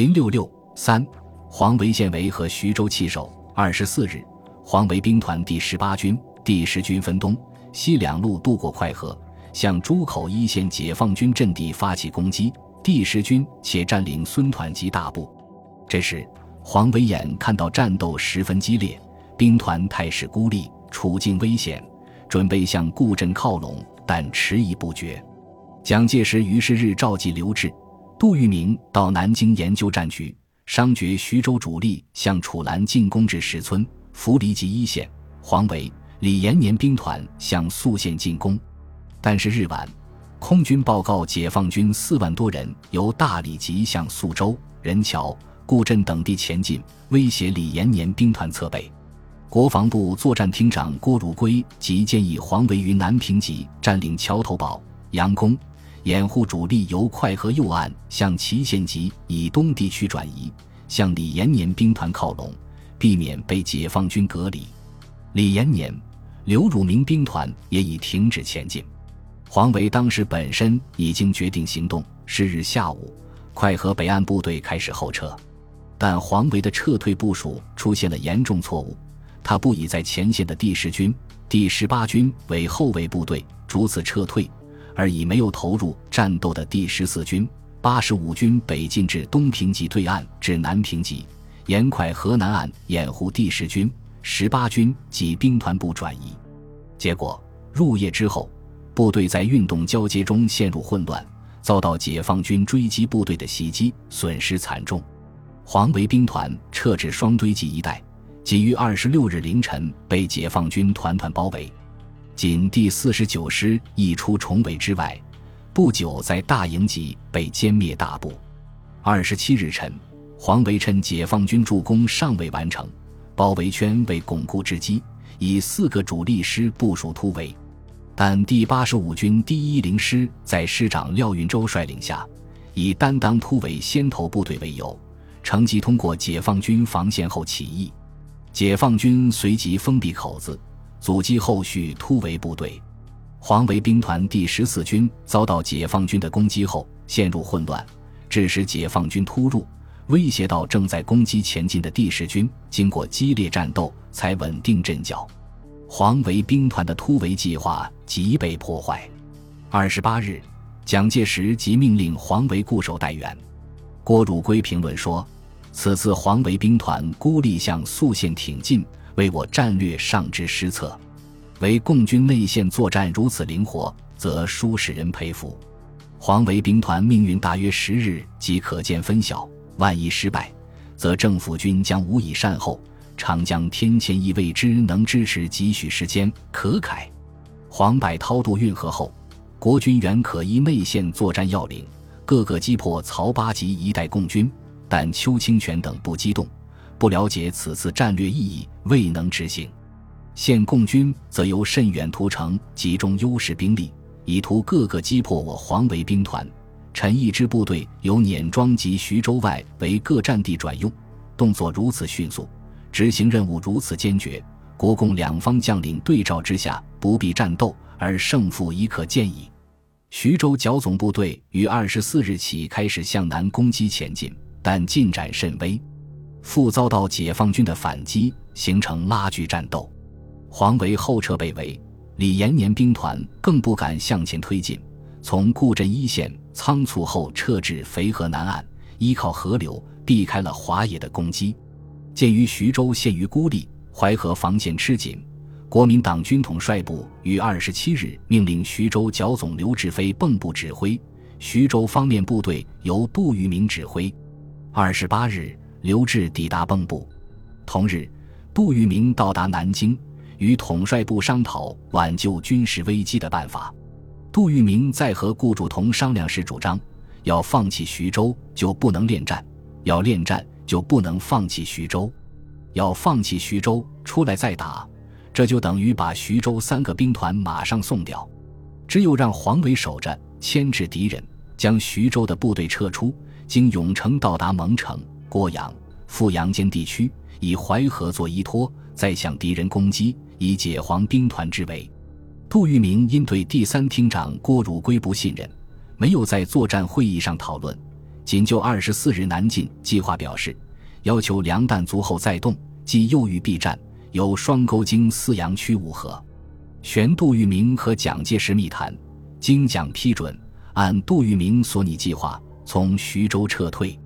零六六三，黄维县为和徐州弃守。二十四日，黄维兵团第十八军、第十军分东西两路渡过快河，向朱口一线解放军阵地发起攻击。第十军且占领孙团及大部。这时，黄维眼看到战斗十分激烈，兵团态势孤立，处境危险，准备向固镇靠拢，但迟疑不决。蒋介石于是日召集刘峙、杜聿明到南京研究战局，商决徐州主力向楚兰进攻至石村、涪陵及一线，黄维、李延年兵团向宿县进攻。但是日晚，空军报告解放军四万多人由大理急向宿州、任桥。固镇等地前进，威胁李延年兵团侧背。国防部作战厅长郭汝瑰即建议黄维于南平集占领桥头堡、杨公，掩护主力由快河右岸向祁县集以东地区转移，向李延年兵团靠拢，避免被解放军隔离。李延年、刘汝明兵团也已停止前进。黄维当时本身已经决定行动。是日下午，快河北岸部队开始后撤。但黄维的撤退部署出现了严重错误，他不以在前线的第十军、第十八军为后卫部队逐次撤退，而已没有投入战斗的第十四军、八十五军北进至东平集对岸至南平集，沿快河南岸掩护第十军、十八军及兵团部转移。结果入夜之后，部队在运动交接中陷入混乱，遭到解放军追击部队的袭击，损失惨重。黄维兵团撤至双堆集一带，仅于二十六日凌晨被解放军团团包围。仅第四十九师一出重围之外，不久在大营集被歼灭大部。二十七日晨，黄维趁解放军助攻尚未完成，包围圈未巩固之机，以四个主力师部署突围。但第八十五军第一零师在师长廖运周率领下，以担当突围先头部队为由。乘机通过解放军防线后起义，解放军随即封闭口子，阻击后续突围部队。黄维兵团第十四军遭到解放军的攻击后陷入混乱，致使解放军突入，威胁到正在攻击前进的第十军。经过激烈战斗，才稳定阵脚。黄维兵团的突围计划即被破坏。二十八日，蒋介石即命令黄维固守待援。郭汝瑰评论说：“此次黄维兵团孤立向宿县挺进，为我战略上之失策。为共军内线作战如此灵活，则殊使人佩服。黄维兵团命运大约十日即可见分晓。万一失败，则政府军将无以善后。长江天堑亦未知能支持几许时间，可慨。黄柏涛渡运河后，国军原可依内线作战要领。”各个击破曹八集一带共军，但邱清泉等不激动，不了解此次战略意义，未能执行。现共军则由甚远屠城，集中优势兵力，以图各个击破我黄维兵团。陈毅之部队由碾庄及徐州外为各战地转用，动作如此迅速，执行任务如此坚决，国共两方将领对照之下，不必战斗，而胜负已可见矣。徐州剿总部队于二十四日起开始向南攻击前进，但进展甚微，复遭到解放军的反击，形成拉锯战斗。黄维后撤被围，李延年兵团更不敢向前推进，从固镇一线仓促后撤至肥河南岸，依靠河流避开了华野的攻击。鉴于徐州陷于孤立，淮河防线吃紧。国民党军统帅部于二十七日命令徐州剿总刘志飞蚌埠指挥，徐州方面部队由杜聿明指挥。二十八日，刘志抵达蚌埠。同日，杜聿明到达南京，与统帅部商讨挽救军事危机的办法。杜聿明在和顾祝同商量时主张，要放弃徐州就不能恋战，要恋战就不能放弃徐州，要放弃徐州出来再打。这就等于把徐州三个兵团马上送掉，只有让黄维守着，牵制敌人，将徐州的部队撤出，经永城到达蒙城、郭阳、富阳间地区，以淮河做依托，再向敌人攻击，以解黄兵团之围。杜聿明因对第三厅长郭汝瑰不信任，没有在作战会议上讨论，仅就二十四日南进计划表示，要求粮弹足后再动，即右豫避战，由双沟经泗阳区五河。玄杜聿明和蒋介石密谈，经蒋批准，按杜聿明所拟计划从徐州撤退。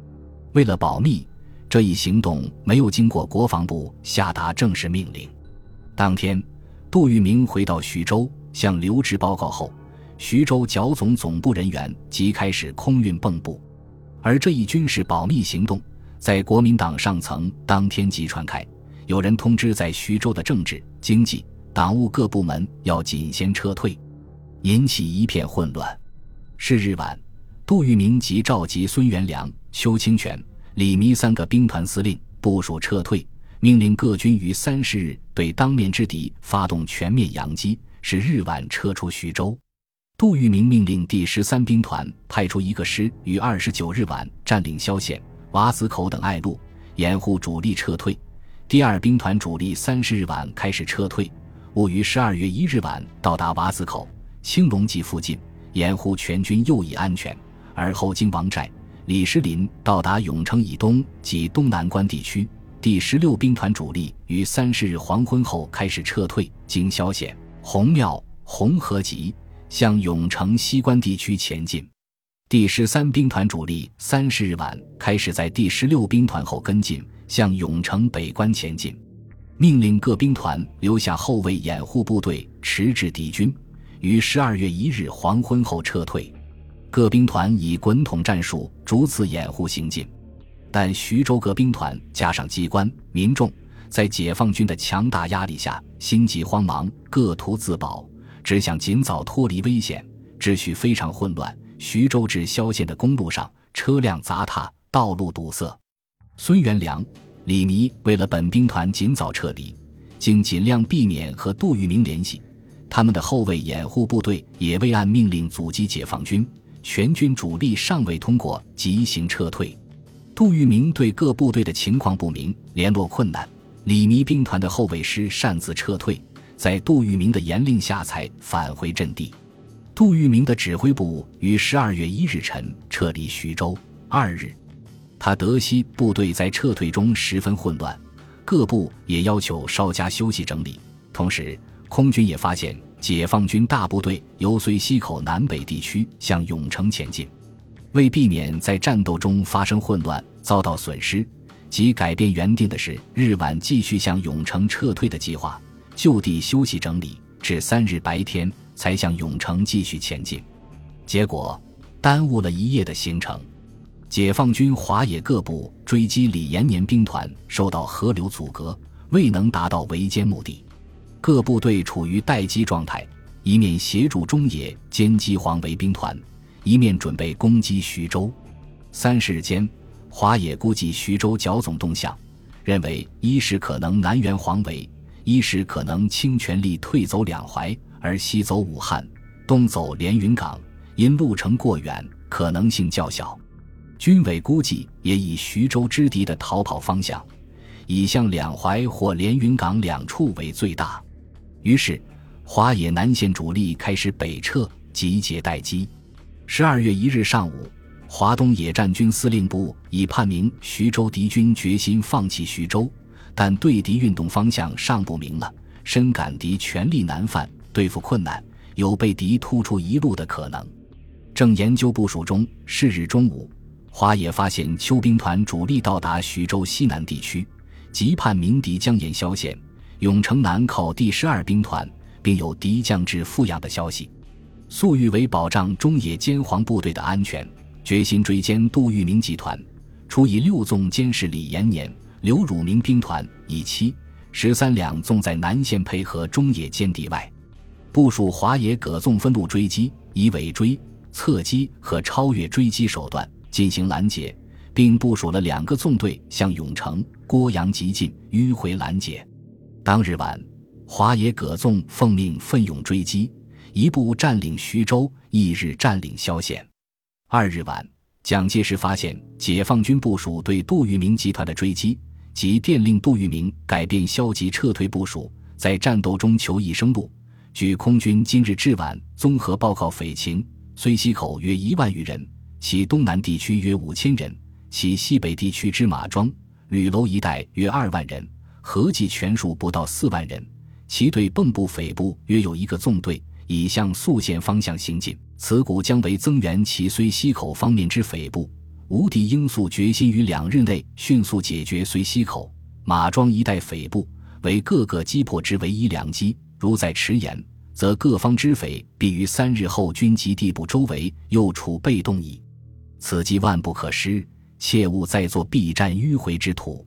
为了保密，这一行动没有经过国防部下达正式命令。当天，杜聿明回到徐州，向刘峙报告后，徐州剿总总部人员即开始空运蚌埠。而这一军事保密行动，在国民党上层当天即传开，有人通知在徐州的政治、经济、党务各部门要紧先撤退，引起一片混乱。是日晚，杜聿明即召集孙元良、邱清泉、李弥三个兵团司令部署撤退，命令各军于三十日对当面之敌发动全面佯击，使日晚撤出徐州。杜聿明命令第十三兵团派出一个师于二十九日晚占领萧县、瓦子口等隘路，掩护主力撤退。第二兵团主力三十日晚开始撤退，务于十二月一日晚到达瓦子口、青龙集附近，掩护全军右翼安全。而后经王寨、李石林到达永城以东及东南关地区。第十六兵团主力于三十日黄昏后开始撤退，经萧县、洪庙、红河集。向永城西关地区前进，第十三兵团主力三十日晚开始在第十六兵团后跟进，向永城北关前进，命令各兵团留下后卫掩护部队，迟滞敌军，于十二月一日黄昏后撤退。各兵团以滚筒战术逐次掩护行进，但徐州各兵团加上机关民众，在解放军的强大压力下，心急慌忙，各图自保。只想尽早脱离危险，秩序非常混乱。徐州至萧县的公路上，车辆杂沓，道路堵塞。孙元良、李弥为了本兵团尽早撤离，竟尽量避免和杜聿明联系。他们的后卫掩护部队也未按命令阻击解放军，全军主力尚未通过，急行撤退。杜聿明对各部队的情况不明，联络困难。李弥兵团的后卫师擅自撤退。在杜聿明的严令下，才返回阵地。杜聿明的指挥部于十二月一日晨撤离徐州。二日，他得悉部队在撤退中十分混乱，各部也要求稍加休息整理。同时，空军也发现解放军大部队由绥西口南北地区向永城前进。为避免在战斗中发生混乱、遭到损失，即改变原定的是日晚继续向永城撤退的计划。就地休息整理，至三日白天才向永城继续前进，结果耽误了一夜的行程。解放军华野各部追击李延年兵团，受到河流阻隔，未能达到围歼目的。各部队处于待机状态，一面协助中野歼击黄维兵团，一面准备攻击徐州。三十日间，华野估计徐州剿总动向，认为一是可能南援黄维。一是可能倾全力退走两淮，而西走武汉，东走连云港，因路程过远，可能性较小。军委估计也以徐州之敌的逃跑方向，以向两淮或连云港两处为最大。于是，华野南线主力开始北撤，集结待机。十二月一日上午，华东野战军司令部已判明徐州敌军决心放弃徐州。但对敌运动方向尚不明了，深感敌全力难犯，对付困难，有被敌突出一路的可能。正研究部署中，是日中午，华野发现邱兵团主力到达徐州西南地区，即判明敌将沿萧县、永城南靠第十二兵团，并有敌将至阜阳的消息。粟裕为保障中野兼黄部队的安全，决心追歼杜聿明集团，除以六纵监视李延年。刘汝明兵团以七、十三两纵在南线配合中野歼敌外，部署华野葛纵分路追击，以尾追、侧击和超越追击手段进行拦截，并部署了两个纵队向永城、郭阳急进，迂回拦截。当日晚，华野葛纵奉命奋勇追击，一部占领徐州，一日占领萧县。二日晚，蒋介石发现解放军部署对杜聿明集团的追击。即电令杜聿明改变消极撤退部署，在战斗中求一生路。据空军今日至晚综合报告匪情，绥西口约一万余人，其东南地区约五千人，其西北地区之马庄、吕楼一带约二万人，合计全数不到四万人。其对蚌埠匪部约有一个纵队，已向宿县方向行进。此股将为增援其睢溪口方面之匪部。吴地应速决心于两日内迅速解决睢溪口、马庄一带匪部，为各个击破之唯一良机。如再迟延，则各方之匪必于三日后军及地部周围，又处被动矣。此计万不可失，切勿再作避战迂回之徒。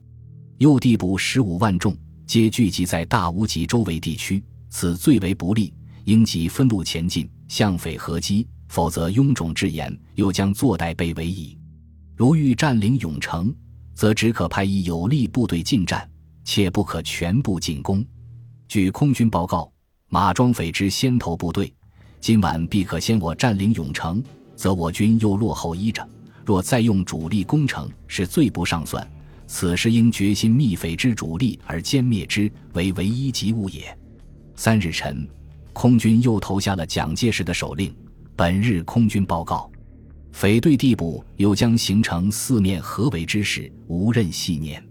右地部十五万众，皆聚集在大吴及周围地区，此最为不利，应即分路前进，向匪合击，否则臃肿之言，又将坐待被围矣。如欲占领永城，则只可派一有力部队进战，切不可全部进攻。据空军报告，马庄匪之先头部队，今晚必可先我占领永城。则我军又落后依着，若再用主力攻城，是最不上算。此时应决心灭匪之主力而歼灭之，为唯一急务也。三日晨，空军又投下了蒋介石的手令。本日空军报告，匪队地部又将形成四面合围之势，无任细念。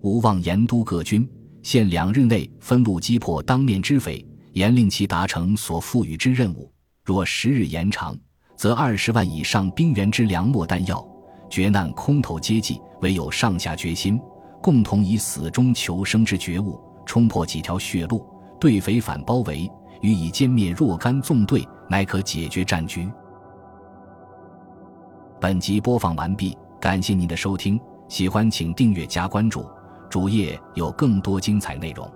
吾望严督各军，限两日内分路击破当面之匪，严令其达成所赋予之任务。若十日延长，则二十万以上兵员之粮秣弹药，绝难空头接济，唯有上下决心，共同以死中求生之觉悟，冲破几条血路，对匪反包围，予以歼灭若干纵队，乃可解决战局。本集播放完毕，感谢您的收听，喜欢请订阅加关注，主页有更多精彩内容。